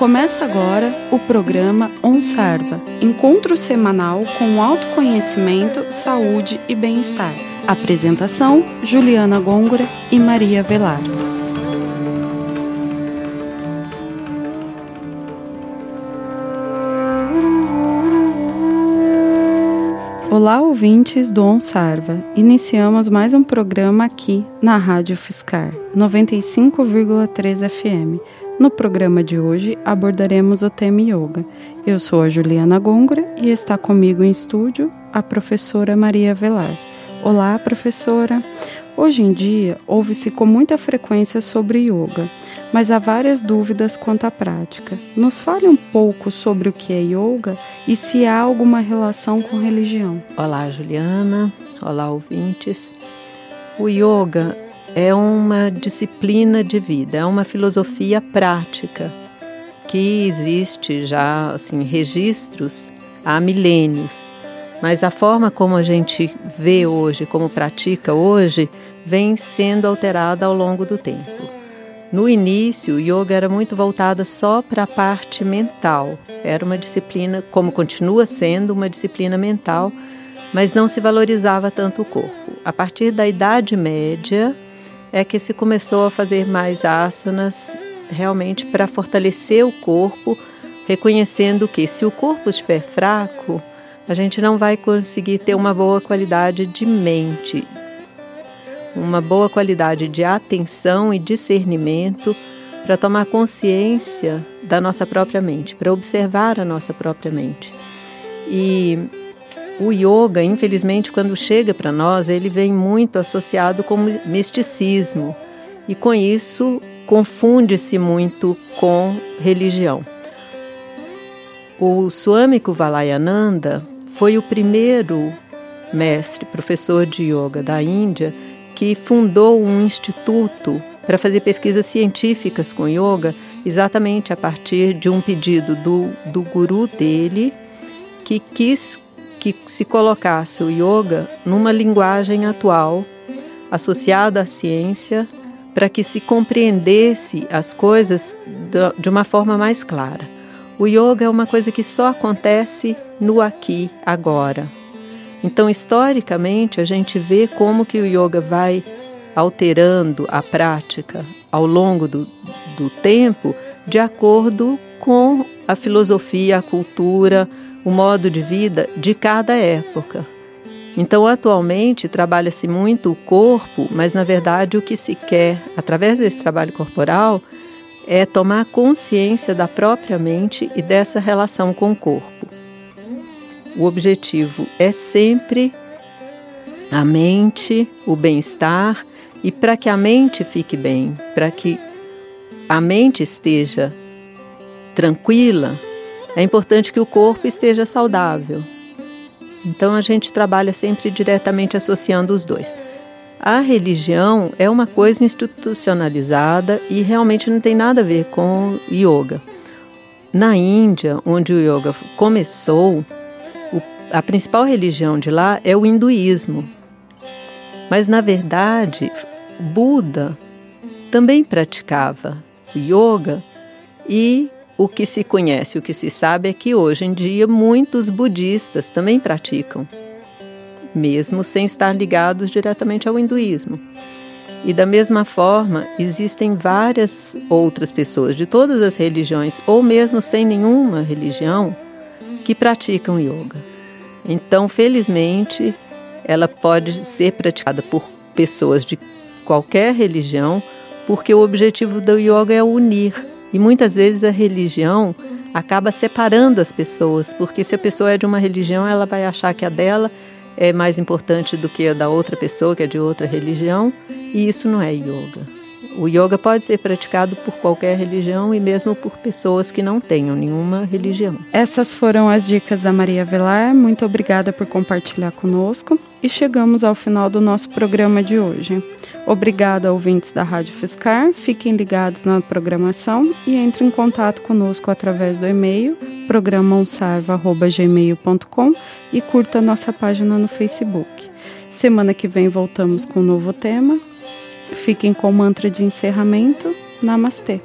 Começa agora o programa OnSarva, encontro semanal com autoconhecimento, saúde e bem-estar. Apresentação: Juliana Gôngora e Maria Velar. Olá, ouvintes do OnSarva. Iniciamos mais um programa aqui na Rádio Fiscar 95,3 FM. No programa de hoje abordaremos o tema yoga. Eu sou a Juliana Gôngora e está comigo em estúdio a professora Maria Velar. Olá, professora. Hoje em dia, ouve-se com muita frequência sobre yoga, mas há várias dúvidas quanto à prática. Nos fale um pouco sobre o que é yoga e se há alguma relação com religião. Olá, Juliana. Olá, ouvintes. O yoga é uma disciplina de vida, é uma filosofia prática que existe já assim registros há milênios mas a forma como a gente vê hoje, como pratica hoje, vem sendo alterada ao longo do tempo. No início, o yoga era muito voltada só para a parte mental. Era uma disciplina, como continua sendo, uma disciplina mental, mas não se valorizava tanto o corpo. A partir da Idade Média é que se começou a fazer mais asanas realmente para fortalecer o corpo, reconhecendo que se o corpo estiver fraco, a gente não vai conseguir ter uma boa qualidade de mente, uma boa qualidade de atenção e discernimento para tomar consciência da nossa própria mente, para observar a nossa própria mente. E o yoga, infelizmente, quando chega para nós, ele vem muito associado com misticismo e com isso confunde-se muito com religião. O Swami Kuvalayananda foi o primeiro mestre, professor de yoga da Índia, que fundou um instituto para fazer pesquisas científicas com yoga, exatamente a partir de um pedido do, do guru dele, que quis que se colocasse o yoga numa linguagem atual, associada à ciência, para que se compreendesse as coisas de uma forma mais clara. O yoga é uma coisa que só acontece no aqui, agora. Então, historicamente, a gente vê como que o yoga vai alterando a prática ao longo do, do tempo de acordo com a filosofia, a cultura, o modo de vida de cada época. Então, atualmente, trabalha-se muito o corpo, mas na verdade o que se quer, através desse trabalho corporal, é tomar consciência da própria mente e dessa relação com o corpo. O objetivo é sempre a mente, o bem-estar e para que a mente fique bem, para que a mente esteja tranquila, é importante que o corpo esteja saudável. Então a gente trabalha sempre diretamente associando os dois. A religião é uma coisa institucionalizada e realmente não tem nada a ver com yoga. Na Índia, onde o yoga começou, a principal religião de lá é o hinduísmo. Mas, na verdade, Buda também praticava yoga e o que se conhece, o que se sabe é que hoje em dia muitos budistas também praticam mesmo sem estar ligados diretamente ao hinduísmo. E da mesma forma, existem várias outras pessoas de todas as religiões, ou mesmo sem nenhuma religião, que praticam yoga. Então, felizmente, ela pode ser praticada por pessoas de qualquer religião, porque o objetivo do yoga é unir. E muitas vezes a religião acaba separando as pessoas, porque se a pessoa é de uma religião, ela vai achar que a dela é mais importante do que a da outra pessoa que é de outra religião, e isso não é yoga. O yoga pode ser praticado por qualquer religião e mesmo por pessoas que não tenham nenhuma religião. Essas foram as dicas da Maria Velar. Muito obrigada por compartilhar conosco e chegamos ao final do nosso programa de hoje. Obrigada, ouvintes da Rádio Fiscar. Fiquem ligados na programação e entrem em contato conosco através do e-mail programaonsarva.gmail.com e curta nossa página no Facebook. Semana que vem voltamos com um novo tema. Fiquem com o mantra de encerramento. Namastê.